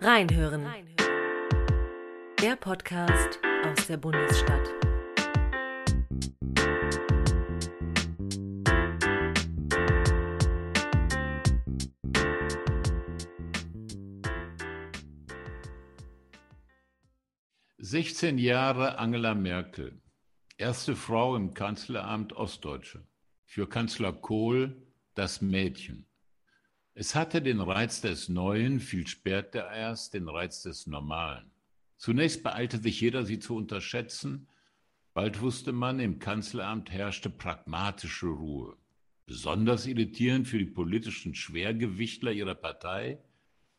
Reinhören. Der Podcast aus der Bundesstadt. Sechzehn Jahre Angela Merkel, erste Frau im Kanzleramt Ostdeutsche. Für Kanzler Kohl das Mädchen. Es hatte den Reiz des Neuen, viel später erst den Reiz des Normalen. Zunächst beeilte sich jeder, sie zu unterschätzen. Bald wusste man, im Kanzleramt herrschte pragmatische Ruhe. Besonders irritierend für die politischen Schwergewichtler ihrer Partei.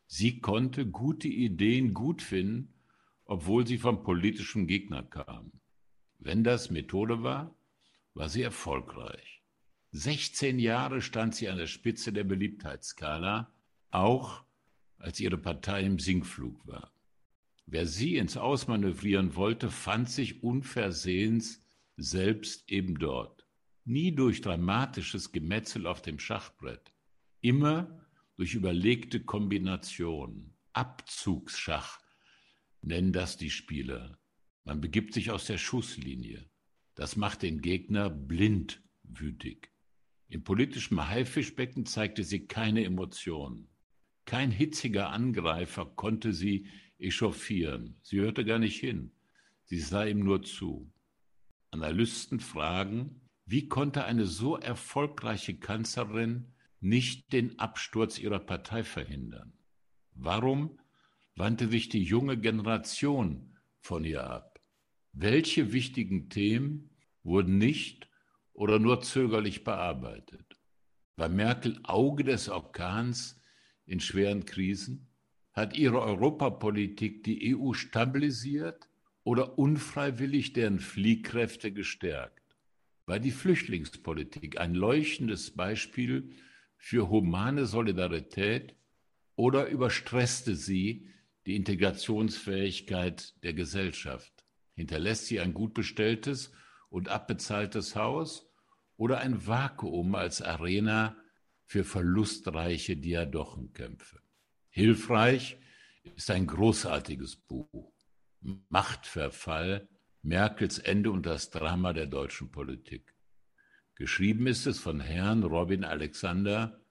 Sie konnte gute Ideen gut finden, obwohl sie vom politischen Gegner kamen. Wenn das Methode war, war sie erfolgreich. 16 Jahre stand sie an der Spitze der Beliebtheitsskala, auch als ihre Partei im Sinkflug war. Wer sie ins Ausmanövrieren wollte, fand sich unversehens selbst eben dort. Nie durch dramatisches Gemetzel auf dem Schachbrett, immer durch überlegte Kombinationen. Abzugsschach nennen das die Spieler. Man begibt sich aus der Schusslinie. Das macht den Gegner blind wütig. Im politischen Haifischbecken zeigte sie keine Emotionen. Kein hitziger Angreifer konnte sie echauffieren. Sie hörte gar nicht hin. Sie sah ihm nur zu. Analysten fragen, wie konnte eine so erfolgreiche Kanzlerin nicht den Absturz ihrer Partei verhindern? Warum wandte sich die junge Generation von ihr ab? Welche wichtigen Themen wurden nicht oder nur zögerlich bearbeitet? War Merkel Auge des Orkans in schweren Krisen? Hat ihre Europapolitik die EU stabilisiert oder unfreiwillig deren Fliehkräfte gestärkt? War die Flüchtlingspolitik ein leuchtendes Beispiel für humane Solidarität oder überstresste sie die Integrationsfähigkeit der Gesellschaft? Hinterlässt sie ein gut bestelltes und abbezahltes Haus oder ein Vakuum als Arena für verlustreiche Diadochenkämpfe. Hilfreich ist ein großartiges Buch. Machtverfall, Merkels Ende und das Drama der deutschen Politik. Geschrieben ist es von Herrn Robin Alexander,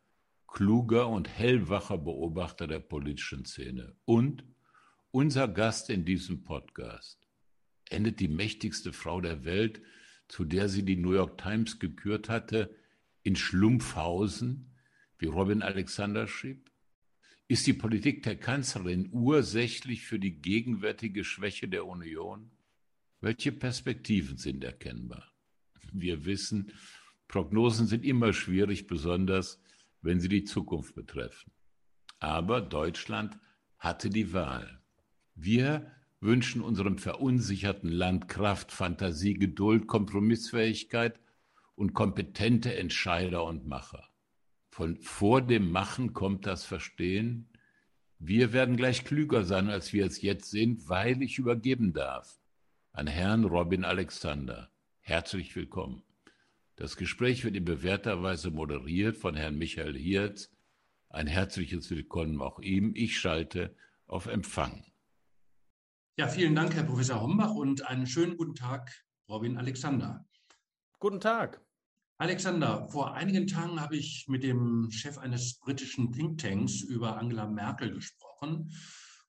kluger und hellwacher Beobachter der politischen Szene und unser Gast in diesem Podcast. Endet die mächtigste Frau der Welt zu der sie die New York Times gekürt hatte, in Schlumpfhausen, wie Robin Alexander schrieb? Ist die Politik der Kanzlerin ursächlich für die gegenwärtige Schwäche der Union? Welche Perspektiven sind erkennbar? Wir wissen, Prognosen sind immer schwierig, besonders wenn sie die Zukunft betreffen. Aber Deutschland hatte die Wahl. Wir wünschen unserem verunsicherten Land Kraft, Fantasie, Geduld, Kompromissfähigkeit und kompetente Entscheider und Macher. Von vor dem Machen kommt das Verstehen. Wir werden gleich klüger sein, als wir es jetzt sind, weil ich übergeben darf an Herrn Robin Alexander. Herzlich willkommen. Das Gespräch wird in bewährter Weise moderiert von Herrn Michael Hirz. Ein herzliches Willkommen auch ihm. Ich schalte auf Empfang. Ja, vielen Dank, Herr Professor Hombach, und einen schönen guten Tag, Robin Alexander. Guten Tag. Alexander, vor einigen Tagen habe ich mit dem Chef eines britischen Thinktanks über Angela Merkel gesprochen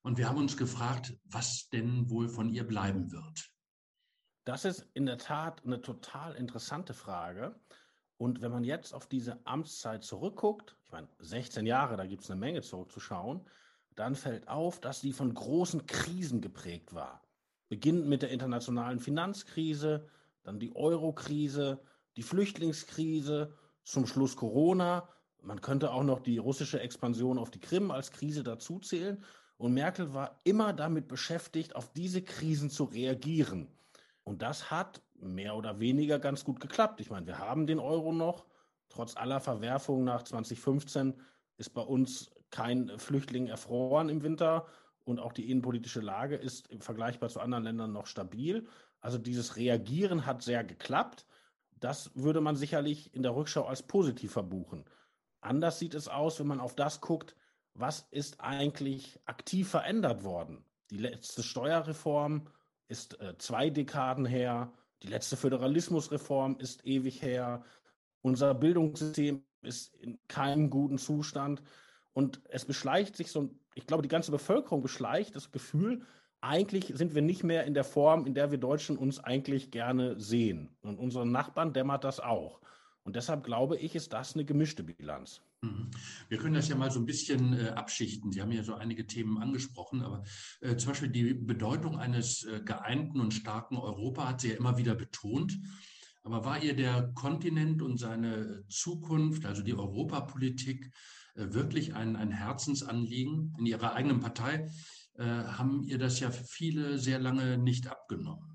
und wir haben uns gefragt, was denn wohl von ihr bleiben wird. Das ist in der Tat eine total interessante Frage. Und wenn man jetzt auf diese Amtszeit zurückguckt, ich meine, 16 Jahre, da gibt es eine Menge zurückzuschauen, dann fällt auf, dass sie von großen Krisen geprägt war. Beginnend mit der internationalen Finanzkrise, dann die Euro-Krise, die Flüchtlingskrise, zum Schluss Corona. Man könnte auch noch die russische Expansion auf die Krim als Krise dazuzählen. Und Merkel war immer damit beschäftigt, auf diese Krisen zu reagieren. Und das hat mehr oder weniger ganz gut geklappt. Ich meine, wir haben den Euro noch. Trotz aller Verwerfungen nach 2015 ist bei uns kein Flüchtling erfroren im Winter und auch die innenpolitische Lage ist vergleichbar zu anderen Ländern noch stabil. Also dieses Reagieren hat sehr geklappt. Das würde man sicherlich in der Rückschau als positiv verbuchen. Anders sieht es aus, wenn man auf das guckt, was ist eigentlich aktiv verändert worden? Die letzte Steuerreform ist äh, zwei Dekaden her. Die letzte Föderalismusreform ist ewig her. Unser Bildungssystem ist in keinem guten Zustand. Und es beschleicht sich so, ich glaube, die ganze Bevölkerung beschleicht das Gefühl, eigentlich sind wir nicht mehr in der Form, in der wir Deutschen uns eigentlich gerne sehen. Und unseren Nachbarn dämmert das auch. Und deshalb glaube ich, ist das eine gemischte Bilanz. Mhm. Wir können das ja mal so ein bisschen äh, abschichten. Sie haben ja so einige Themen angesprochen, aber äh, zum Beispiel die Bedeutung eines äh, geeinten und starken Europa hat sie ja immer wieder betont. Aber war ihr der Kontinent und seine Zukunft, also die Europapolitik, wirklich ein, ein Herzensanliegen? In Ihrer eigenen Partei äh, haben ihr das ja viele sehr lange nicht abgenommen.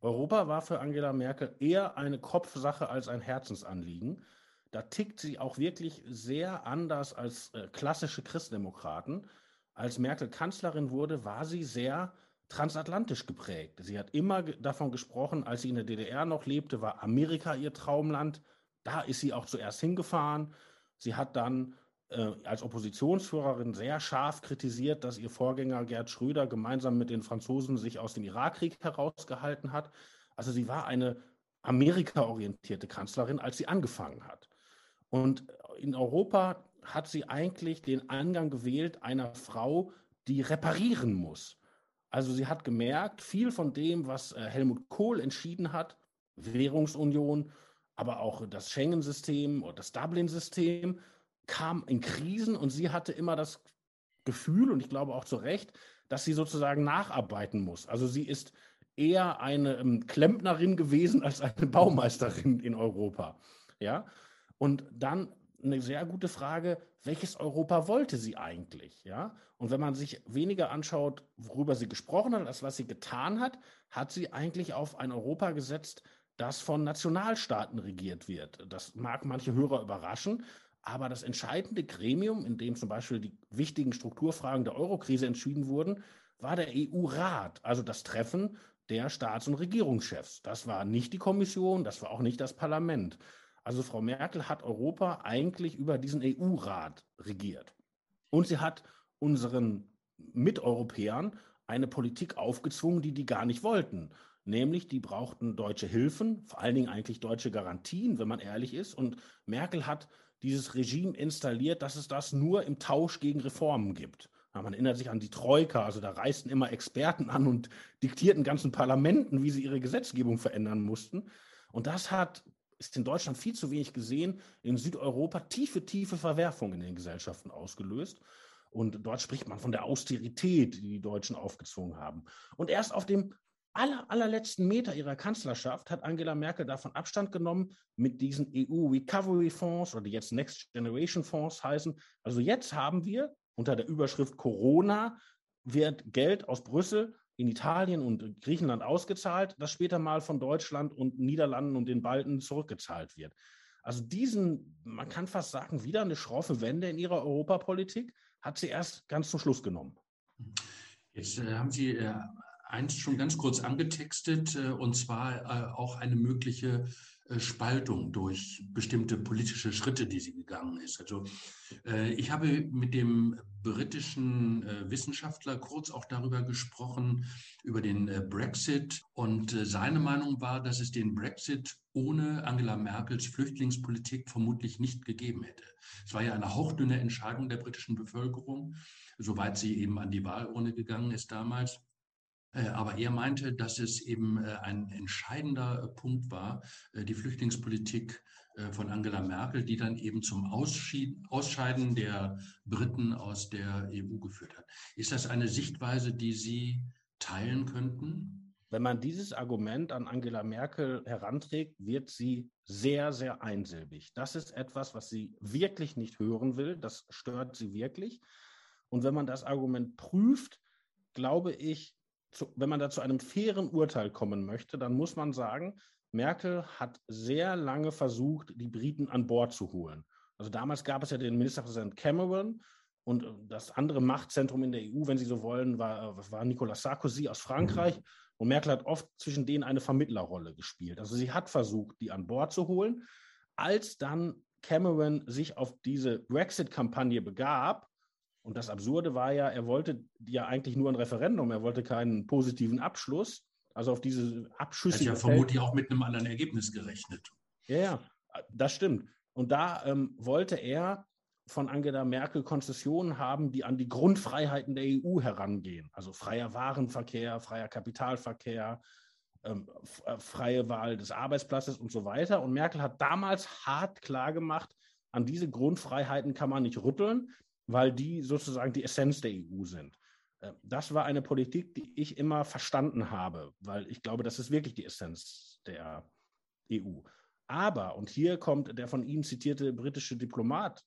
Europa war für Angela Merkel eher eine Kopfsache als ein Herzensanliegen. Da tickt sie auch wirklich sehr anders als äh, klassische Christdemokraten. Als Merkel Kanzlerin wurde, war sie sehr transatlantisch geprägt. Sie hat immer davon gesprochen, als sie in der DDR noch lebte, war Amerika ihr Traumland. Da ist sie auch zuerst hingefahren. Sie hat dann äh, als Oppositionsführerin sehr scharf kritisiert, dass ihr Vorgänger Gerd Schröder gemeinsam mit den Franzosen sich aus dem Irakkrieg herausgehalten hat. Also sie war eine amerikaorientierte Kanzlerin, als sie angefangen hat. Und in Europa hat sie eigentlich den Angang gewählt einer Frau, die reparieren muss. Also sie hat gemerkt, viel von dem, was äh, Helmut Kohl entschieden hat, Währungsunion, aber auch das Schengen-System oder das Dublin-System, kam in Krisen und sie hatte immer das Gefühl, und ich glaube auch zu Recht, dass sie sozusagen nacharbeiten muss. Also sie ist eher eine ähm, Klempnerin gewesen als eine Baumeisterin in Europa. Ja, und dann eine sehr gute Frage, welches Europa wollte sie eigentlich? Ja, und wenn man sich weniger anschaut, worüber sie gesprochen hat, als was sie getan hat, hat sie eigentlich auf ein Europa gesetzt, das von Nationalstaaten regiert wird. Das mag manche Hörer überraschen, aber das entscheidende Gremium, in dem zum Beispiel die wichtigen Strukturfragen der Eurokrise entschieden wurden, war der EU-Rat, also das Treffen der Staats- und Regierungschefs. Das war nicht die Kommission, das war auch nicht das Parlament. Also Frau Merkel hat Europa eigentlich über diesen EU-Rat regiert. Und sie hat unseren Miteuropäern eine Politik aufgezwungen, die die gar nicht wollten. Nämlich, die brauchten deutsche Hilfen, vor allen Dingen eigentlich deutsche Garantien, wenn man ehrlich ist. Und Merkel hat dieses Regime installiert, dass es das nur im Tausch gegen Reformen gibt. Ja, man erinnert sich an die Troika, also da reisten immer Experten an und diktierten ganzen Parlamenten, wie sie ihre Gesetzgebung verändern mussten. Und das hat ist in Deutschland viel zu wenig gesehen, in Südeuropa tiefe, tiefe Verwerfungen in den Gesellschaften ausgelöst. Und dort spricht man von der Austerität, die die Deutschen aufgezwungen haben. Und erst auf dem aller, allerletzten Meter ihrer Kanzlerschaft hat Angela Merkel davon Abstand genommen mit diesen EU-Recovery-Fonds oder die jetzt Next Generation Fonds heißen. Also jetzt haben wir unter der Überschrift Corona wird Geld aus Brüssel in Italien und Griechenland ausgezahlt, das später mal von Deutschland und Niederlanden und den Balten zurückgezahlt wird. Also diesen, man kann fast sagen, wieder eine schroffe Wende in ihrer Europapolitik hat sie erst ganz zum Schluss genommen. Jetzt äh, haben Sie äh, eins schon ganz kurz angetextet, äh, und zwar äh, auch eine mögliche äh, Spaltung durch bestimmte politische Schritte, die sie gegangen ist. Also ich habe mit dem britischen Wissenschaftler kurz auch darüber gesprochen, über den Brexit. Und seine Meinung war, dass es den Brexit ohne Angela Merkels Flüchtlingspolitik vermutlich nicht gegeben hätte. Es war ja eine hauchdünne Entscheidung der britischen Bevölkerung, soweit sie eben an die Wahlurne gegangen ist damals. Äh, aber er meinte, dass es eben äh, ein entscheidender äh, Punkt war, die Flüchtlingspolitik von Angela Merkel, die dann eben zum Ausscheiden der Briten aus der EU geführt hat. Ist das eine Sichtweise, die Sie teilen könnten? Wenn man dieses Argument an Angela Merkel heranträgt, wird sie sehr, sehr einsilbig. Das ist etwas, was sie wirklich nicht hören will. Das stört sie wirklich. Und wenn man das Argument prüft, glaube ich, zu, wenn man da zu einem fairen Urteil kommen möchte, dann muss man sagen, Merkel hat sehr lange versucht, die Briten an Bord zu holen. Also damals gab es ja den Ministerpräsident Cameron und äh, das andere Machtzentrum in der EU, wenn Sie so wollen, war, äh, war Nicolas Sarkozy aus Frankreich. Und Merkel hat oft zwischen denen eine Vermittlerrolle gespielt. Also sie hat versucht, die an Bord zu holen. Als dann Cameron sich auf diese Brexit-Kampagne begab, Und das Absurde war ja, er wollte ja eigentlich nur ein Referendum, er wollte keinen positiven Abschluss. Also auf diese Abschüsse. Er hat ja vermutlich auch mit einem anderen Ergebnis gerechnet. Ja, ja, das stimmt. Und da ähm, wollte er von Angela Merkel Konzessionen haben, die an die Grundfreiheiten der EU herangehen. Also freier Warenverkehr, freier Kapitalverkehr, ähm, äh, freie Wahl des Arbeitsplatzes und so weiter. Und Merkel hat damals hart klargemacht, an diese Grundfreiheiten kann man nicht rütteln weil die sozusagen die Essenz der EU sind. Äh, das war eine Politik, die ich immer verstanden habe, weil ich glaube, das ist wirklich die Essenz der EU. Aber, und hier kommt der von Ihnen zitierte britische Diplomat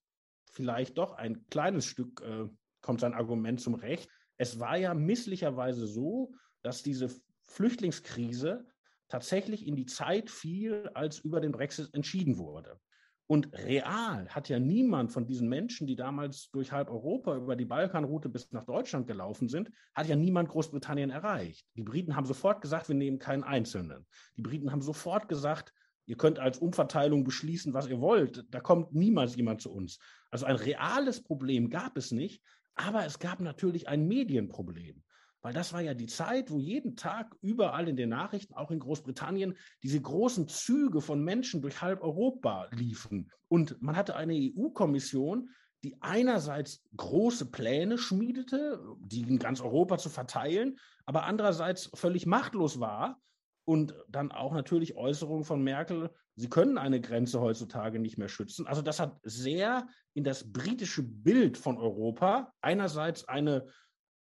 vielleicht doch ein kleines Stück, äh, kommt sein Argument zum Recht. Es war ja misslicherweise so, dass diese Flüchtlingskrise tatsächlich in die Zeit fiel, als über den Brexit entschieden wurde. Und real hat ja niemand von diesen Menschen, die damals durch halb Europa über die Balkanroute bis nach Deutschland gelaufen sind, hat ja niemand Großbritannien erreicht. Die Briten haben sofort gesagt, wir nehmen keinen Einzelnen. Die Briten haben sofort gesagt, ihr könnt als Umverteilung beschließen, was ihr wollt. Da kommt niemals jemand zu uns. Also ein reales Problem gab es nicht, aber es gab natürlich ein Medienproblem. Weil das war ja die Zeit, wo jeden Tag überall in den Nachrichten, auch in Großbritannien, diese großen Züge von Menschen durch halb Europa liefen. Und man hatte eine EU-Kommission, die einerseits große Pläne schmiedete, die in ganz Europa zu verteilen, aber andererseits völlig machtlos war. Und dann auch natürlich Äußerungen von Merkel, sie können eine Grenze heutzutage nicht mehr schützen. Also das hat sehr in das britische Bild von Europa einerseits eine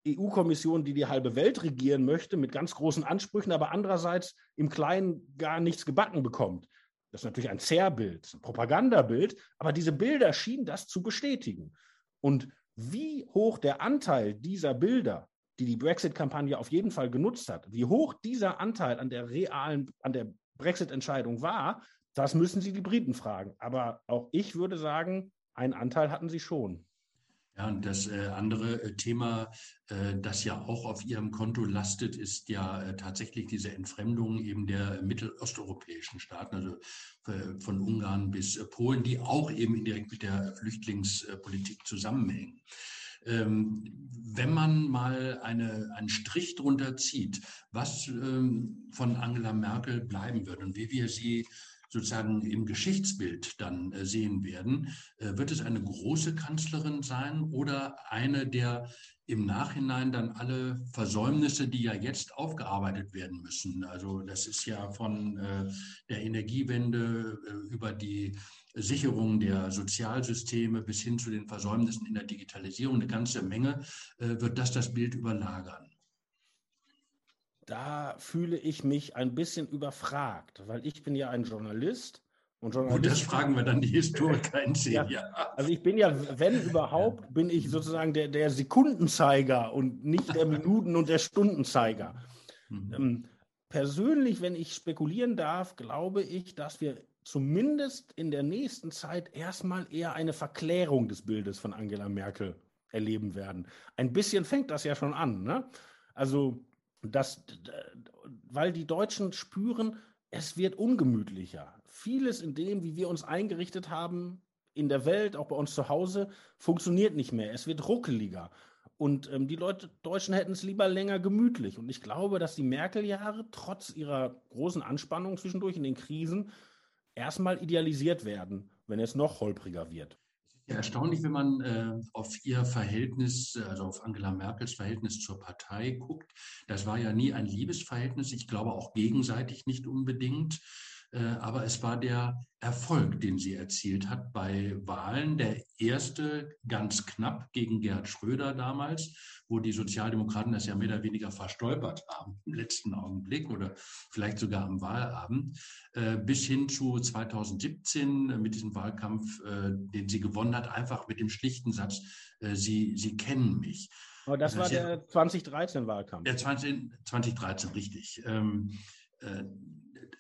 EU-Kommission, die die halbe Welt regieren möchte, mit ganz großen Ansprüchen, aber andererseits im Kleinen gar nichts gebacken bekommt. Das ist natürlich ein Zerrbild, ein Propagandabild, aber diese Bilder schienen das zu bestätigen. Und wie hoch der Anteil dieser Bilder, die die Brexit-Kampagne auf jeden Fall genutzt hat, wie hoch dieser Anteil an der realen, an der Brexit-Entscheidung war, das müssen Sie die Briten fragen. Aber auch ich würde sagen, einen Anteil hatten sie schon. Ja, und das äh, andere äh, Thema, äh, das ja auch auf Ihrem Konto lastet, ist ja äh, tatsächlich diese Entfremdung eben der mittelosteuropäischen Staaten, also äh, von Ungarn bis äh, Polen, die auch eben indirekt mit der Flüchtlingspolitik zusammenhängen. Ähm, wenn man mal eine, einen Strich drunter zieht, was ähm, von Angela Merkel bleiben wird und wie wir sie sozusagen im Geschichtsbild dann äh, sehen werden. Äh, wird es eine große Kanzlerin sein oder eine der im Nachhinein dann alle Versäumnisse, die ja jetzt aufgearbeitet werden müssen. Also das ist ja von äh, der Energiewende über die Sicherung der Sozialsysteme bis hin zu den Versäumnissen in der Digitalisierung, eine ganze Menge, wird das das Bild überlagern da fühle ich mich ein bisschen überfragt, weil ich bin ja ein Journalist. Und, Journalist und das fragen wir dann die Historiker in zehn ja, Jahren. Also ich bin ja, wenn überhaupt, bin ich sozusagen der, der Sekundenzeiger und nicht der Minuten- und der Stundenzeiger. Mhm. Ähm, persönlich, wenn ich spekulieren darf, glaube ich, dass wir zumindest in der nächsten Zeit erstmal eher eine Verklärung des Bildes von Angela Merkel erleben werden. Ein bisschen fängt das ja schon an. Ne? Also dass, weil die Deutschen spüren, es wird ungemütlicher. Vieles in dem, wie wir uns eingerichtet haben, in der Welt, auch bei uns zu Hause, funktioniert nicht mehr. Es wird ruckeliger. Und ähm, die Leute, Deutschen hätten es lieber länger gemütlich. Und ich glaube, dass die Merkel-Jahre trotz ihrer großen Anspannung zwischendurch in den Krisen erstmal idealisiert werden, wenn es noch holpriger wird. Ja, erstaunlich, wenn man äh, auf ihr Verhältnis, also auf Angela Merkels Verhältnis zur Partei guckt. Das war ja nie ein Liebesverhältnis, ich glaube auch gegenseitig nicht unbedingt. Äh, aber es war der Erfolg, den sie erzielt hat bei Wahlen. Der erste ganz knapp gegen Gerhard Schröder damals, wo die Sozialdemokraten das ja mehr oder weniger verstolpert haben im letzten Augenblick oder vielleicht sogar am Wahlabend, äh, bis hin zu 2017 mit diesem Wahlkampf, äh, den sie gewonnen hat, einfach mit dem schlichten Satz, sie, sie kennen mich. Aber das, das war der 2013-Wahlkampf. Der 20, 2013, richtig. Ähm,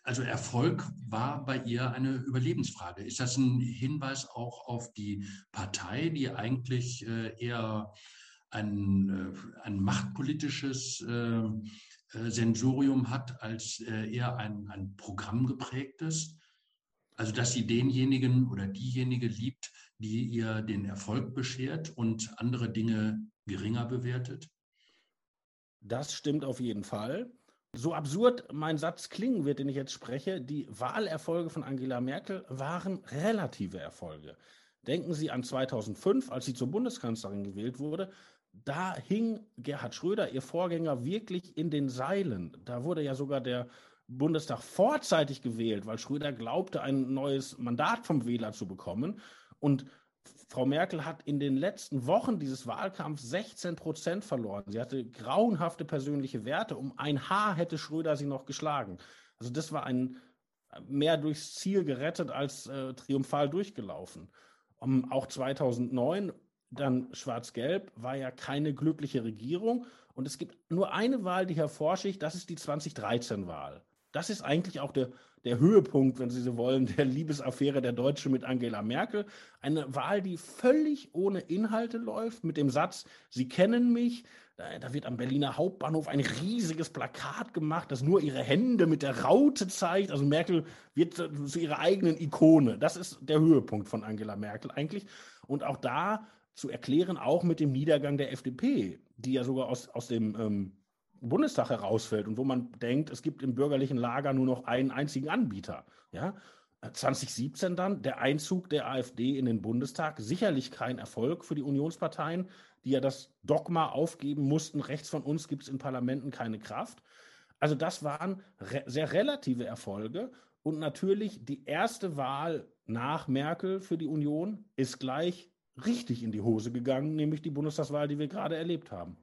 also Erfolg war bei ihr eine Überlebensfrage. Ist das ein Hinweis auch auf die Partei, die eigentlich äh, eher ein, äh, ein machtpolitisches äh, Sensorium hat, als eher ein, ein Programm geprägtes? Also, dass sie denjenigen oder diejenige liebt, die ihr den Erfolg beschert und andere Dinge geringer bewertet? Das stimmt auf jeden Fall. So absurd mein Satz klingen wird, den ich jetzt spreche, die Wahlerfolge von Angela Merkel waren relative Erfolge. Denken Sie an 2005, als sie zur Bundeskanzlerin gewählt wurde. Da hing Gerhard Schröder, ihr Vorgänger, wirklich in den Seilen. Da wurde ja sogar der Bundestag vorzeitig gewählt, weil Schröder glaubte, ein neues Mandat vom Wähler zu bekommen. Und Frau Merkel hat in den letzten Wochen dieses Wahlkampfs 16 Prozent verloren. Sie hatte grauenhafte persönliche Werte. Um ein Haar hätte Schröder sie noch geschlagen. Also das war ein mehr durchs Ziel gerettet als äh, triumphal durchgelaufen. Um, auch 2009 dann Schwarz-Gelb war ja keine glückliche Regierung. Und es gibt nur eine Wahl, die hervorsticht, das ist die 2013-Wahl. Das ist eigentlich auch der, der Höhepunkt, wenn Sie so wollen, der Liebesaffäre der Deutschen mit Angela Merkel. Eine Wahl, die völlig ohne Inhalte läuft, mit dem Satz, Sie kennen mich. Da, wird am Berliner Hauptbahnhof ein riesiges Plakat gemacht, das nur ihre Hände mit der Raute zeigt. Also Merkel wird zu ihrer eigenen Ikone. Das ist der Höhepunkt von Angela Merkel eigentlich. Und auch da zu erklären, auch mit dem Niedergang der FDP, die ja sogar aus, aus dem ähm, Bundestag herausfällt und wo man denkt, es gibt im bürgerlichen Lager nur noch einen einzigen Anbieter. Ja? 2017 dann der Einzug der AfD in den Bundestag, sicherlich kein Erfolg für die Unionsparteien, die ja das Dogma aufgeben mussten, rechts von uns gibt es in Parlamenten keine Kraft. Also das waren re sehr relative Erfolge und natürlich die erste Wahl nach Merkel für die Union ist gleich richtig in die Hose gegangen, nämlich die Bundestagswahl, die wir gerade erlebt haben.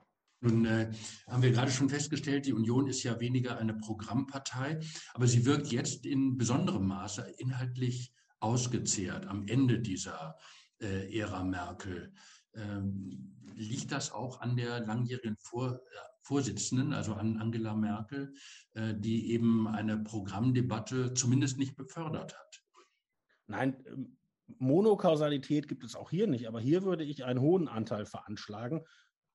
Nun äh, haben wir gerade schon festgestellt, die Union ist ja weniger eine Programmpartei, aber sie wirkt jetzt in besonderem Maße inhaltlich ausgezehrt am Ende dieser äh, Ära Merkel. Ähm, liegt das auch an der langjährigen Vor, äh, Vorsitzenden, also an Angela Merkel, äh, die eben eine Programmdebatte zumindest nicht befördert hat? Nein, ähm, Monokausalität gibt es auch hier nicht, aber hier würde ich einen hohen Anteil veranschlagen.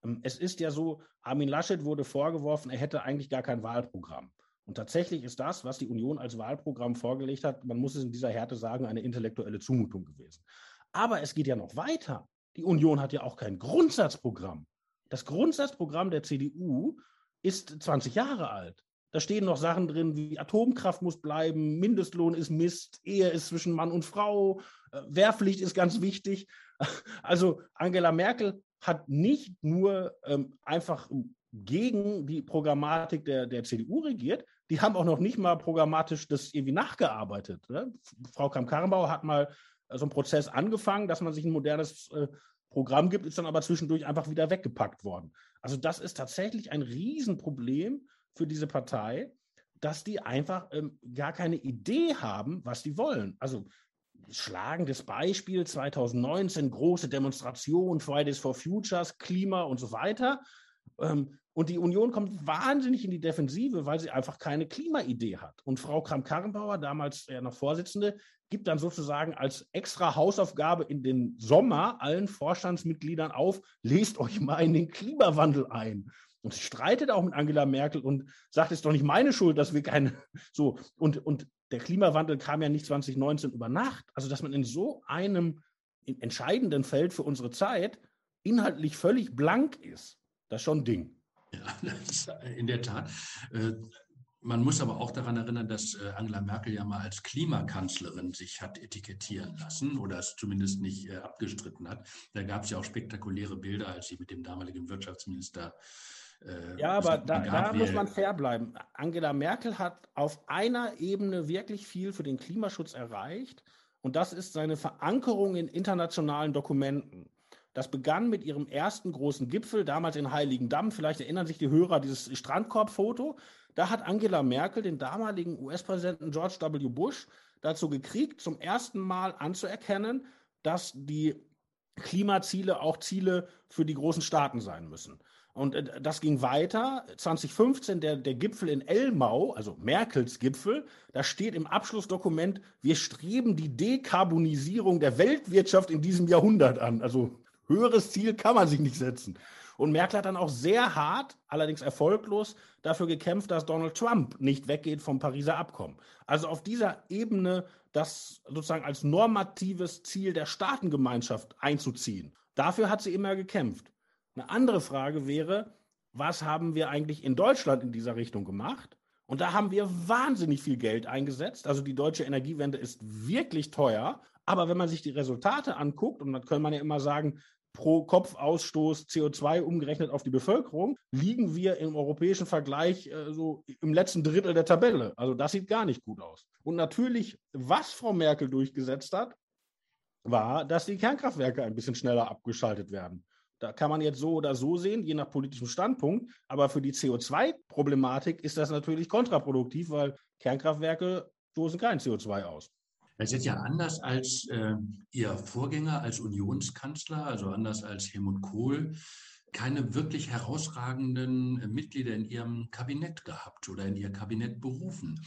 Ähm, es ist ja so, Armin Laschet wurde vorgeworfen, er hätte eigentlich gar kein Wahlprogramm. Und tatsächlich ist das, was die Union als Wahlprogramm vorgelegt hat, man muss es in dieser Härte sagen, eine intellektuelle Zumutung gewesen. Aber es geht ja noch weiter. Die Union hat ja auch kein Grundsatzprogramm. Das Grundsatzprogramm der CDU ist 20 Jahre alt. Da stehen noch Sachen drin wie Atomkraft muss bleiben, Mindestlohn ist Mist, Ehe ist zwischen Mann und Frau, äh, Wehrpflicht ist ganz wichtig. Also Angela Merkel hat nicht nur ähm, einfach gegen die Programmatik der, der CDU regiert, die haben auch noch nicht mal programmatisch das irgendwie nachgearbeitet. Ne? Frau Kramp-Karrenbauer hat mal so einen Prozess angefangen, dass man sich ein modernes äh, Programm gibt, ist dann aber zwischendurch einfach wieder weggepackt worden. Also das ist tatsächlich ein Riesenproblem für diese Partei, dass die einfach ähm, gar keine Idee haben, was die wollen. Also schlagendes Beispiel 2019, große Demonstration, Fridays for Futures, Klima und so weiter. Ähm, und die Union kommt wahnsinnig in die Defensive, weil sie einfach keine Klimaidee hat. Und Frau Kramp-Karrenbauer, damals ja noch Vorsitzende, gibt dann sozusagen als extra Hausaufgabe in den Sommer allen Vorstandsmitgliedern auf, lest euch mal in den Klimawandel ein. Und sie streitet auch mit Angela Merkel und sagt, es ist doch nicht meine Schuld, dass wir keine so und und der Klimawandel kam ja nicht 2019 über Nacht. Also, dass man in so einem entscheidenden Feld für unsere Zeit inhaltlich völlig blank ist, das ist schon ein Ding. Ja, in der Tat. Äh, man muss aber auch daran erinnern, dass äh, Angela Merkel ja mal als Klimakanzlerin sich hat etikettieren lassen oder es zumindest nicht äh, abgestritten hat. Da gab es ja auch spektakuläre Bilder, als sie mit dem damaligen Wirtschaftsminister äh, ja, aber da, da muss man fair bleiben. Angela Merkel hat auf einer Ebene wirklich viel für den Klimaschutz erreicht. Und das ist seine Verankerung in internationalen Dokumenten. Das begann mit ihrem ersten großen Gipfel, damals in Heiligendamm. Vielleicht erinnern sich die Hörer dieses Strandkorbfoto. Da hat Angela Merkel den damaligen US-Präsidenten George W. Bush dazu gekriegt, zum ersten Mal anzuerkennen, dass die Klimaziele auch Ziele für die großen Staaten sein müssen. Und äh, das ging weiter. 2015 der, der Gipfel in Elmau, also Merkels Gipfel, da steht im Abschlussdokument, wir streben die Dekarbonisierung der Weltwirtschaft in diesem Jahrhundert an. Also höheres Ziel kann man sich nicht setzen. Und Merkel hat dann auch sehr hart, allerdings erfolglos, dafür gekämpft, dass Donald Trump nicht weggeht vom Pariser Abkommen. Also auf dieser Ebene das sozusagen als normatives Ziel der Staatengemeinschaft einzuziehen. Dafür hat sie immer gekämpft. Eine andere Frage wäre, was haben wir eigentlich in Deutschland in dieser Richtung gemacht? Und da haben wir wahnsinnig viel Geld eingesetzt. Also die deutsche Energiewende ist wirklich teuer. Aber wenn man sich die Resultate anguckt, und dann kann man ja immer sagen, pro Kopfausstoß CO2 umgerechnet auf die Bevölkerung, liegen wir im europäischen Vergleich äh, so im letzten Drittel der Tabelle. Also das sieht gar nicht gut aus. Und natürlich, was Frau Merkel durchgesetzt hat, war, dass die Kernkraftwerke ein bisschen schneller abgeschaltet werden. Da kann man jetzt so oder so sehen, je nach politischem Standpunkt. Aber für die CO2-Problematik ist das natürlich kontraproduktiv, weil Kernkraftwerke stoßen kein CO2 aus. Das ist ja anders als äh, Ihr Vorgänger als Unionskanzler, also anders als Helmut Kohl, keine wirklich herausragenden Mitglieder in Ihrem Kabinett gehabt oder in Ihr Kabinett berufen.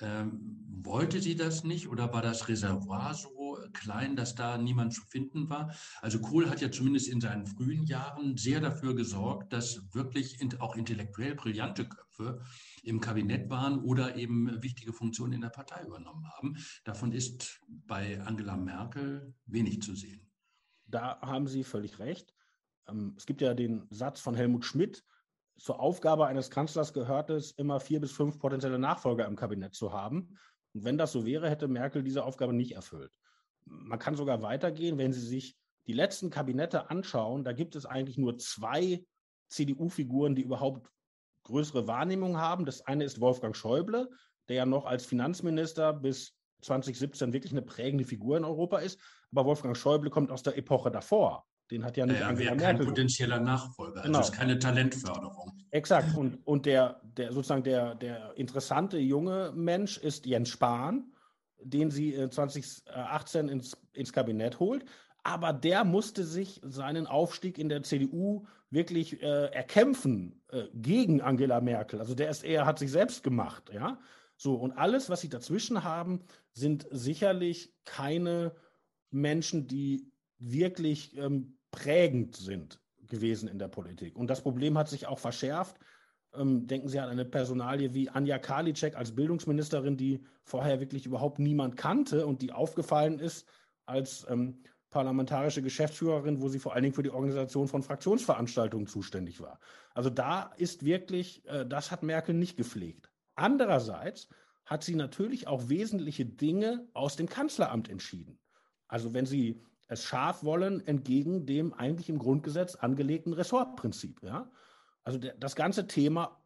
Ähm, wollte sie das nicht oder war das Reservoir so klein, dass da niemand zu finden war? Also Kohl hat ja zumindest in seinen frühen Jahren sehr dafür gesorgt, dass wirklich auch intellektuell brillante Köpfe im Kabinett waren oder eben wichtige Funktionen in der Partei übernommen haben. Davon ist bei Angela Merkel wenig zu sehen. Da haben Sie völlig recht. Ähm, es gibt ja den Satz von Helmut Schmidt, zur Aufgabe eines Kanzlers gehört es, immer vier bis fünf potenzielle Nachfolger im Kabinett zu haben. Und wenn das so wäre, hätte Merkel diese Aufgabe nicht erfüllt. Man kann sogar weitergehen, wenn Sie sich die letzten Kabinette anschauen, da gibt es eigentlich nur zwei CDU-Figuren, die überhaupt größere Wahrnehmung haben. Das eine ist Wolfgang Schäuble, der ja noch als Finanzminister bis 2017 wirklich eine prägende Figur in Europa ist. Aber Wolfgang Schäuble kommt aus der Epoche davor. Den hat ja nicht naja, Angela Merkel. kein potenzieller Nachfolger. Also genau. Also ist keine Talentförderung. Exakt. Und, und der, der sozusagen der, der interessante junge Mensch ist Jens Spahn, den sie 2018 ins, ins Kabinett holt. Aber der musste sich seinen Aufstieg in der CDU wirklich äh, erkämpfen äh, gegen Angela Merkel. Also der ist eher, hat sich selbst gemacht, ja. So, und alles, was sie dazwischen haben, sind sicherlich keine Menschen, die wirklich ähm, prägend sind gewesen in der Politik. Und das Problem hat sich auch verschärft. Ähm, denken Sie an eine Personalie wie Anja Karliczek als Bildungsministerin, die vorher wirklich überhaupt niemand kannte und die aufgefallen ist als ähm, parlamentarische Geschäftsführerin, wo sie vor allen Dingen für die Organisation von Fraktionsveranstaltungen zuständig war. Also da ist wirklich, äh, das hat Merkel nicht gepflegt. Andererseits hat sie natürlich auch wesentliche Dinge aus dem Kanzleramt entschieden. Also wenn Sie es scharf wollen, entgegen dem eigentlich im Grundgesetz angelegten Ressortprinzip. Ja? Also das ganze Thema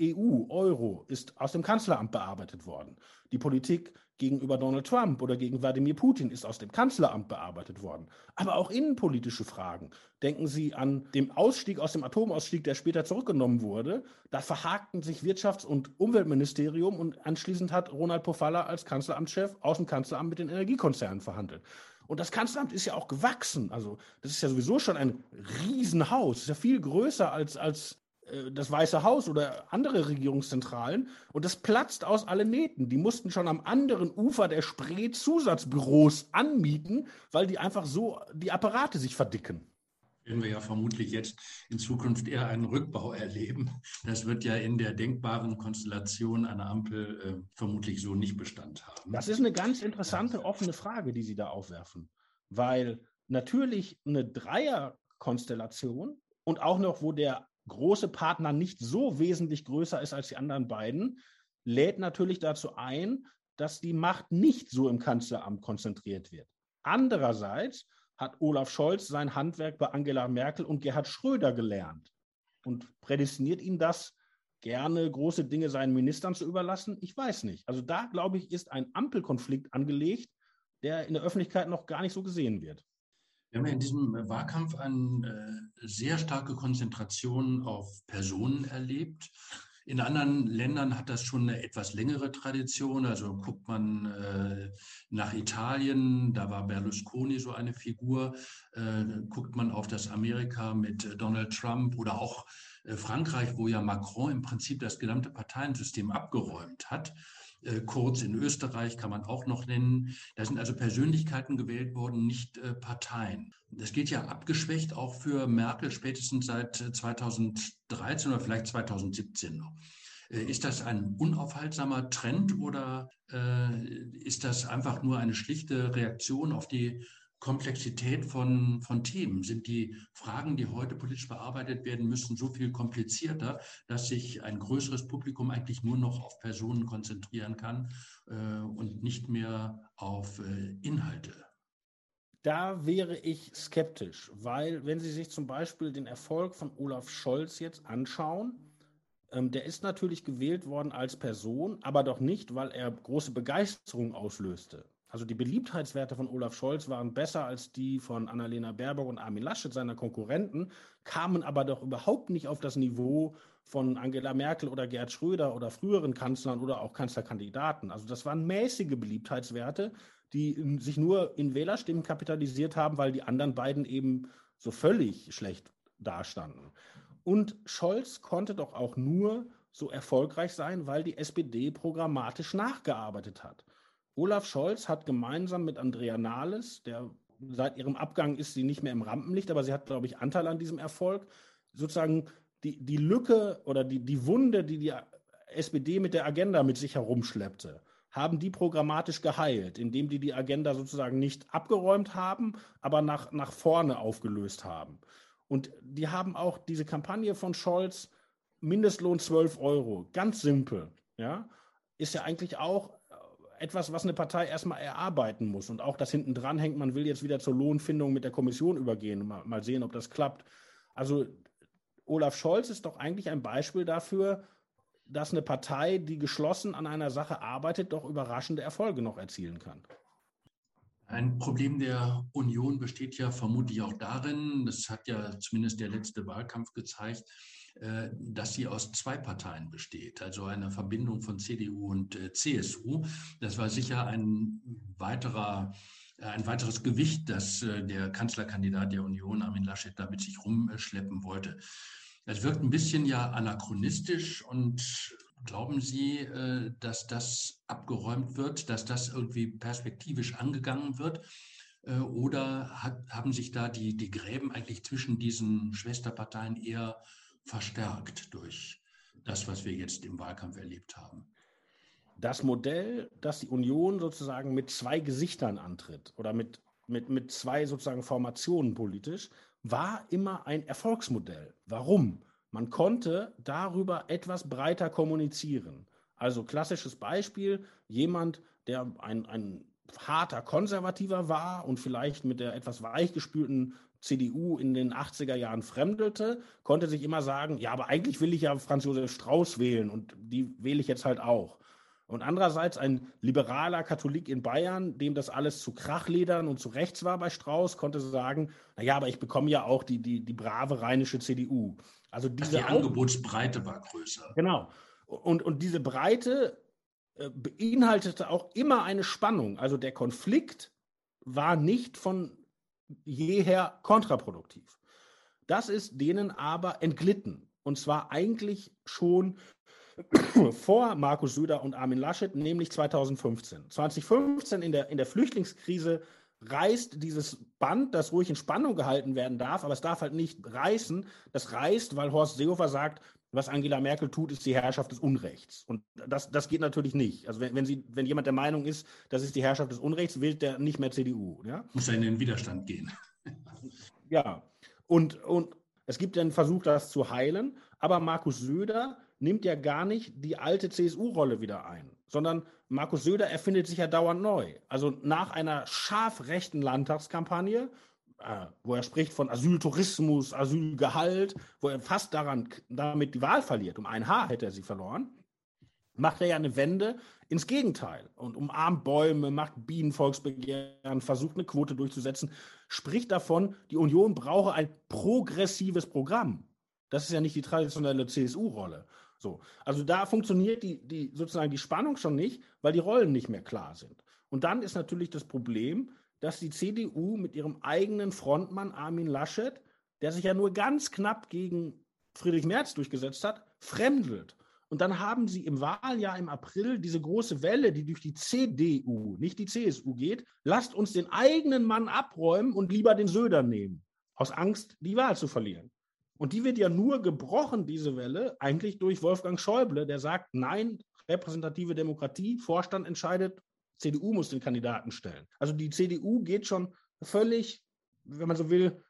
EU, Euro ist aus dem Kanzleramt bearbeitet worden. Die Politik gegenüber Donald Trump oder gegen Wladimir Putin ist aus dem Kanzleramt bearbeitet worden. Aber auch innenpolitische Fragen. Denken Sie an den Ausstieg aus dem Atomausstieg, der später zurückgenommen wurde. Da verhakten sich Wirtschafts- und Umweltministerium und anschließend hat Ronald Pofalla als Kanzleramtschef aus dem Kanzleramt mit den Energiekonzernen verhandelt. Und das Kanzleramt ist ja auch gewachsen. Also das ist ja sowieso schon ein Riesenhaus. Das ist ja viel größer als, als das Weiße Haus oder andere Regierungszentralen. Und das platzt aus allen Nähten. Die mussten schon am anderen Ufer der Spree Zusatzbüros anmieten, weil die einfach so die Apparate sich verdicken werden wir ja vermutlich jetzt in Zukunft eher einen Rückbau erleben. Das wird ja in der denkbaren Konstellation einer Ampel äh, vermutlich so nicht Bestand haben. Das ist eine ganz interessante offene Frage, die Sie da aufwerfen, weil natürlich eine Dreierkonstellation und auch noch, wo der große Partner nicht so wesentlich größer ist als die anderen beiden, lädt natürlich dazu ein, dass die Macht nicht so im Kanzleramt konzentriert wird. Andererseits hat Olaf Scholz sein Handwerk bei Angela Merkel und Gerhard Schröder gelernt und prädestiniert ihn das, gerne große Dinge seinen Ministern zu überlassen? Ich weiß nicht. Also da, glaube ich, ist ein Ampelkonflikt angelegt, der in der Öffentlichkeit noch gar nicht so gesehen wird. Wir haben in diesem Wahlkampf eine äh, sehr starke Konzentration auf Personen erlebt. In anderen Ländern hat das schon eine etwas längere Tradition. Also guckt man äh, nach Italien, da war Berlusconi so eine Figur. Äh, guckt man auf das Amerika mit Donald Trump oder auch äh, Frankreich, wo ja Macron im Prinzip das gesamte Parteiensystem abgeräumt hat. Äh, Kurz in Österreich kann man auch noch nennen. Da sind also Persönlichkeiten gewählt worden, nicht äh, Parteien. Das geht ja abgeschwächt auch für Merkel spätestens seit 2013 äh, oder vielleicht 2017 noch. Äh, ist das ein unaufhaltsamer Trend oder äh, ist das einfach nur eine schlichte Reaktion auf die Komplexität von, von Themen? Sind die Fragen, die heute politisch bearbeitet werden müssen, so viel komplizierter, dass sich ein größeres Publikum eigentlich nur noch auf Personen konzentrieren kann äh, und nicht mehr auf äh, Inhalte? Da wäre ich skeptisch, weil wenn Sie sich zum Beispiel den Erfolg von Olaf Scholz jetzt anschauen, ähm, der ist natürlich gewählt worden als Person, aber doch nicht, weil er große Begeisterung auslöste. Also die Beliebtheitswerte von Olaf Scholz waren besser als die von Annalena Baerbock und Armin Laschet, seiner Konkurrenten, kamen aber doch überhaupt nicht auf das Niveau von Angela Merkel oder Gerd Schröder oder früheren Kanzlern oder auch Kanzlerkandidaten. Also das waren mäßige Beliebtheitswerte, die sich nur in Wählerstimmen kapitalisiert haben, weil die anderen beiden eben so völlig schlecht dastanden. Und Scholz konnte doch auch nur so erfolgreich sein, weil die SPD programmatisch nachgearbeitet hat. Olaf Scholz hat gemeinsam mit Andrea Nahles, der seit ihrem Abgang ist sie nicht mehr im Rampenlicht, aber sie hat, glaube ich, Anteil an diesem Erfolg, sozusagen die, die Lücke oder die, die Wunde, die die SPD mit der Agenda mit sich herumschleppte, haben die programmatisch geheilt, indem die die Agenda sozusagen nicht abgeräumt haben, aber nach, nach vorne aufgelöst haben. Und die haben auch diese Kampagne von Scholz, Mindestlohn 12 Euro, ganz simpel, ja, ist ja eigentlich auch etwas, was eine Partei erstmal erarbeiten muss. Und auch das hinten dran hängt, man will jetzt wieder zur Lohnfindung mit der Kommission übergehen. Mal, mal sehen, ob das klappt. Also Olaf Scholz ist doch eigentlich ein Beispiel dafür, dass eine Partei, die geschlossen an einer Sache arbeitet, doch überraschende Erfolge noch erzielen kann. Ein Problem der Union besteht ja vermutlich auch darin, das hat ja zumindest der letzte Wahlkampf gezeigt, äh, dass sie aus zwei Parteien besteht, also einer Verbindung von CDU und äh, CSU. Das war sicher ein weiterer äh, ein weiteres Gewicht, das der Kanzlerkandidat der Union, Armin Laschet, da mit sich rumschleppen wollte. Es wirkt ein bisschen ja anachronistisch und glauben Sie, dass das abgeräumt wird, dass das irgendwie perspektivisch angegangen wird? Oder hat, haben sich da die, die Gräben eigentlich zwischen diesen Schwesterparteien eher verstärkt durch das, was wir jetzt im Wahlkampf erlebt haben. Das Modell, dass die Union sozusagen mit zwei Gesichtern antritt oder mit, mit, mit zwei sozusagen Formationen politisch, war immer ein Erfolgsmodell. Warum? Man konnte darüber etwas breiter kommunizieren. Also klassisches Beispiel, jemand, der ein, ein harter Konservativer war und vielleicht mit der etwas weichgespülten CDU in den 80er Jahren fremdelte, konnte sich immer sagen, ja, aber eigentlich will ich ja Franz Josef Strauß wählen und die wähle ich jetzt halt auch. Und andererseits ein liberaler Katholik in Bayern, dem das alles zu Krachledern und zu rechts war bei Strauß, konnte sagen, naja, aber ich bekomme ja auch die, die, die brave rheinische CDU. Also diese die Angebotsbreite war größer. Genau. Und, und diese Breite äh, beinhaltete auch immer eine Spannung. Also der Konflikt war nicht von jeher kontraproduktiv. Das ist denen aber entglitten. Und zwar eigentlich schon vor Markus Söder und Armin Laschet, nämlich 2015. 2015 in der, in der Flüchtlingskrise reißt dieses Band, das ruhig in Spannung gehalten werden darf, aber es darf halt nicht reißen. Das reißt, weil Horst Seehofer sagt, was Angela Merkel tut, ist die Herrschaft des Unrechts. Und das, das geht natürlich nicht. Also wenn, wenn, sie, wenn jemand der Meinung ist, das ist die Herrschaft des Unrechts, wählt der nicht mehr CDU. Ja? Muss er in den Widerstand gehen. ja, und, und es gibt einen Versuch, das zu heilen, aber Markus Söder nimmt ja gar nicht die alte CSU-Rolle wieder ein, sondern Markus Söder erfindet sich ja dauernd neu. Also nach einer scharf rechten Landtagskampagne äh, wo er spricht von Asyltourismus, Asylgehalt, wo er fast daran damit die Wahl verliert. Um ein Haar hätte er sie verloren. Macht er ja eine Wende ins Gegenteil und umarmt Bäume, macht Bienenvolksbegehren, versucht eine Quote durchzusetzen, spricht davon, die Union brauche ein progressives Programm. Das ist ja nicht die traditionelle CSU-Rolle. So. Also da funktioniert die, die, sozusagen die Spannung schon nicht, weil die Rollen nicht mehr klar sind. Und dann ist natürlich das Problem, dass die CDU mit ihrem eigenen Frontmann Armin Laschet, der sich ja nur ganz knapp gegen Friedrich Merz durchgesetzt hat, fremdelt. Und dann haben sie im Wahljahr im April diese große Welle, die durch die CDU, nicht die CSU geht. Lasst uns den eigenen Mann abräumen und lieber den Söder nehmen, aus Angst, die Wahl zu verlieren. Und die wird ja nur gebrochen, diese Welle, eigentlich durch Wolfgang Schäuble, der sagt, nein, repräsentative Demokratie, Vorstand entscheidet, CDU muss den Kandidaten stellen. Also die CDU geht schon völlig, wenn man so will,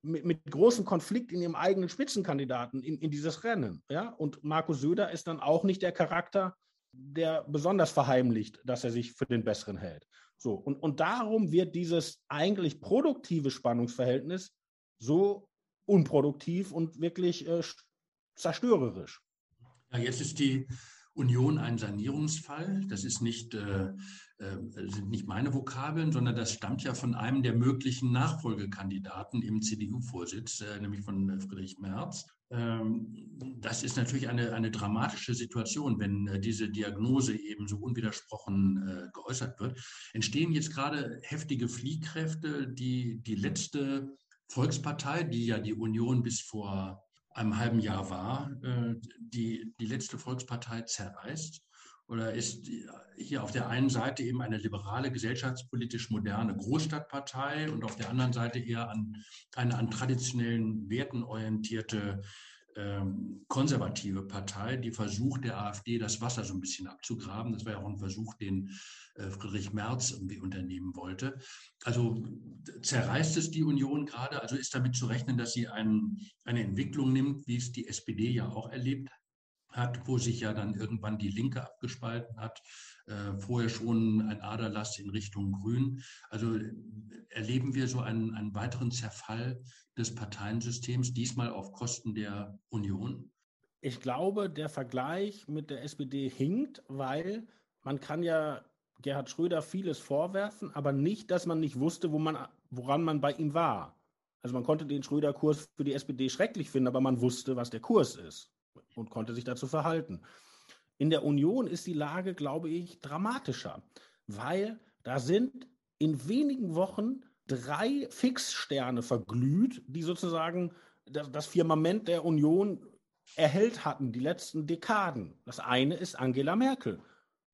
mit, mit großem Konflikt in ihrem eigenen Spitzenkandidaten in, in dieses Rennen. Ja? Und Markus Söder ist dann auch nicht der Charakter, der besonders verheimlicht, dass er sich für den Besseren hält. So, und, und darum wird dieses eigentlich produktive Spannungsverhältnis so unproduktiv und wirklich äh, zerstörerisch. Ja, jetzt ist die Union ein Sanierungsfall. Das ist nicht, äh, äh, sind nicht meine Vokabeln, sondern das stammt ja von einem der möglichen Nachfolgekandidaten im CDU-Vorsitz, äh, nämlich von äh, Friedrich Merz. Ähm, das ist natürlich eine, eine dramatische Situation, wenn äh, diese Diagnose eben so unwidersprochen geäußert wird. Entstehen jetzt gerade heftige Fliehkräfte, die die letzte Volkspartei, die ja die Union bis vor einem halben Jahr war, äh, die, die letzte Volkspartei zerreißt? Oder ist hier auf der einen Seite eben eine liberale, gesellschaftspolitisch moderne Großstadtpartei und auf der anderen Seite eher an, eine an traditionellen Werten orientierte ähm, konservative Partei, die versucht, der AfD das Wasser so ein bisschen abzugraben. Das war ja auch ein Versuch, den äh, Friedrich Merz irgendwie unternehmen wollte. Also zerreißt es die Union gerade? Also ist damit zu rechnen, dass sie ein, eine Entwicklung nimmt, wie es die SPD ja auch erlebt hat, wo sich ja dann irgendwann die Linke abgespalten hat, äh, vorher schon ein Aderlass in Richtung Grün. Also erleben wir so einen, einen weiteren Zerfall des Parteiensystems, diesmal auf Kosten der Union? Ich glaube, der Vergleich mit der SPD hinkt, weil man kann ja Gerhard Schröder vieles vorwerfen, aber nicht, dass man nicht wusste, wo man, woran man bei ihm war. Also man konnte den Schröder-Kurs für die SPD schrecklich finden, aber man wusste, was der Kurs ist und konnte sich dazu verhalten. In der Union ist die Lage, glaube ich, dramatischer, weil da sind in wenigen Wochen drei Fixsterne verglüht, die sozusagen das, Firmament der Union erhellt hatten, die letzten Dekaden. Das eine ist Angela Merkel.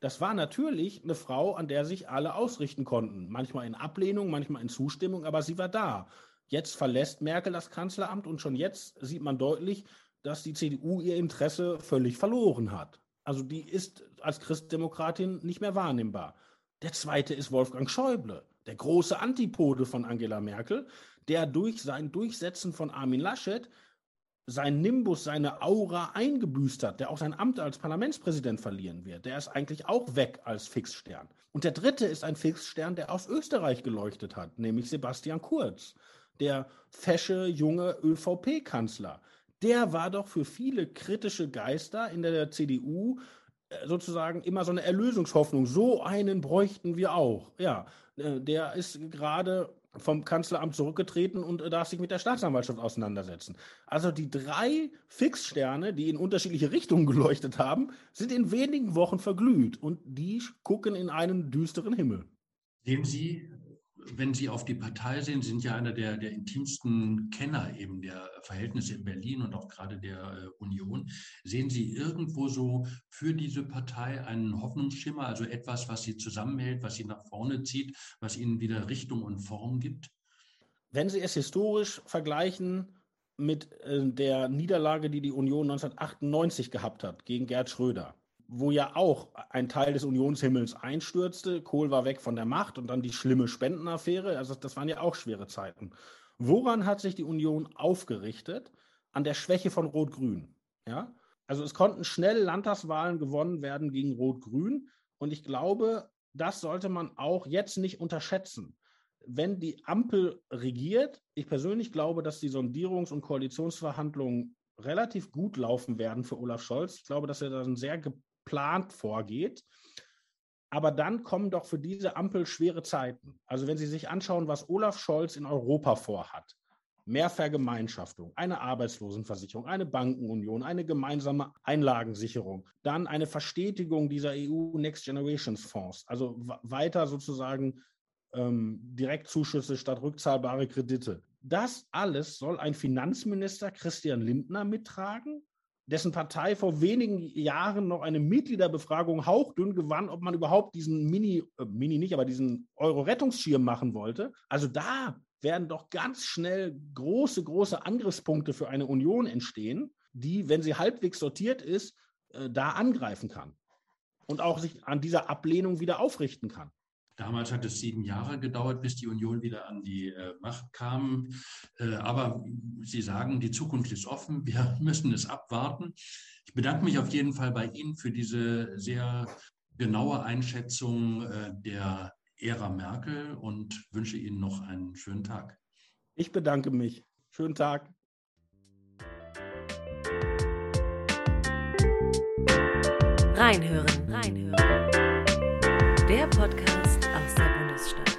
Das war natürlich eine Frau, an der sich alle ausrichten konnten. Manchmal in Ablehnung, manchmal in Zustimmung, aber sie war da. Jetzt verlässt Merkel das Kanzleramt und schon jetzt sieht man deutlich, dass die CDU ihr Interesse völlig verloren hat. Also die ist als Christdemokratin nicht mehr wahrnehmbar. Der zweite ist Wolfgang Schäuble, der große Antipode von Angela Merkel, der durch sein Durchsetzen von Armin Laschet sein Nimbus, seine Aura eingebüßt hat, der auch sein Amt als Parlamentspräsident verlieren wird. Der ist eigentlich auch weg als Fixstern. Und der dritte ist ein Fixstern, der aus Österreich geleuchtet hat, nämlich Sebastian Kurz, der fesche junge ÖVP-Kanzler, der war doch für viele kritische Geister in der CDU äh, sozusagen immer so eine Erlösungshoffnung. So einen bräuchten wir auch. Ja, äh, der ist gerade vom Kanzleramt zurückgetreten und äh, darf sich mit der Staatsanwaltschaft auseinandersetzen. Also die drei Fixsterne, die in unterschiedliche Richtungen geleuchtet haben, sind in wenigen Wochen verglüht und die gucken in einen düsteren Himmel. Sehen Sie wenn Sie auf die Partei sehen, sind ja einer der, der intimsten Kenner eben der Verhältnisse in Berlin und auch gerade der äh, Union. Sehen Sie irgendwo so für diese Partei einen Hoffnungsschimmer, also etwas, was sie zusammenhält, was sie nach vorne zieht, was ihnen wieder Richtung und Form gibt? Wenn Sie es historisch vergleichen mit äh, der Niederlage, die die Union 1998 gehabt hat gegen Gerd Schröder, wo ja auch ein Teil des Unionshimmels einstürzte. Kohl war weg von der Macht und dann die schlimme Spendenaffäre. Also das waren ja auch schwere Zeiten. Woran hat sich die Union aufgerichtet? An der Schwäche von Rot-Grün. Ja? Also es konnten schnell Landtagswahlen gewonnen werden gegen Rot-Grün. Und ich glaube, das sollte man auch jetzt nicht unterschätzen. Wenn die Ampel regiert, ich persönlich glaube, dass die Sondierungs- und Koalitionsverhandlungen relativ gut laufen werden für Olaf Scholz. Ich glaube, dass er da ein sehr geplant vorgeht. Aber dann kommen doch für diese Ampel schwere Zeiten. Also wenn Sie sich anschauen, was Olaf Scholz in Europa vorhat, mehr Vergemeinschaftung, eine Arbeitslosenversicherung, eine Bankenunion, eine gemeinsame Einlagensicherung, dann eine Verstetigung dieser EU Next Generations Fonds, also weiter sozusagen ähm, Direktzuschüsse statt rückzahlbare Kredite. Das alles soll ein Finanzminister Christian Lindner mittragen dessen Partei vor wenigen Jahren noch eine Mitgliederbefragung hauchdünn gewann, ob man überhaupt diesen Mini, äh, Mini nicht, aber diesen Euro-Rettungsschirm machen wollte. Also da werden doch ganz schnell große, große Angriffspunkte für eine Union entstehen, die, wenn sie halbwegs sortiert ist, äh, da angreifen kann und auch sich an dieser Ablehnung wieder aufrichten kann. Damals hat es sieben Jahre gedauert, bis die Union wieder an die äh, Macht kam. Äh, aber Sie sagen, die Zukunft ist offen. Wir müssen es abwarten. Ich bedanke mich auf jeden Fall bei Ihnen für diese sehr genaue Einschätzung äh, der Ära Merkel und wünsche Ihnen noch einen schönen Tag. Ich bedanke mich. Schönen Tag. Reinhören, reinhören. Der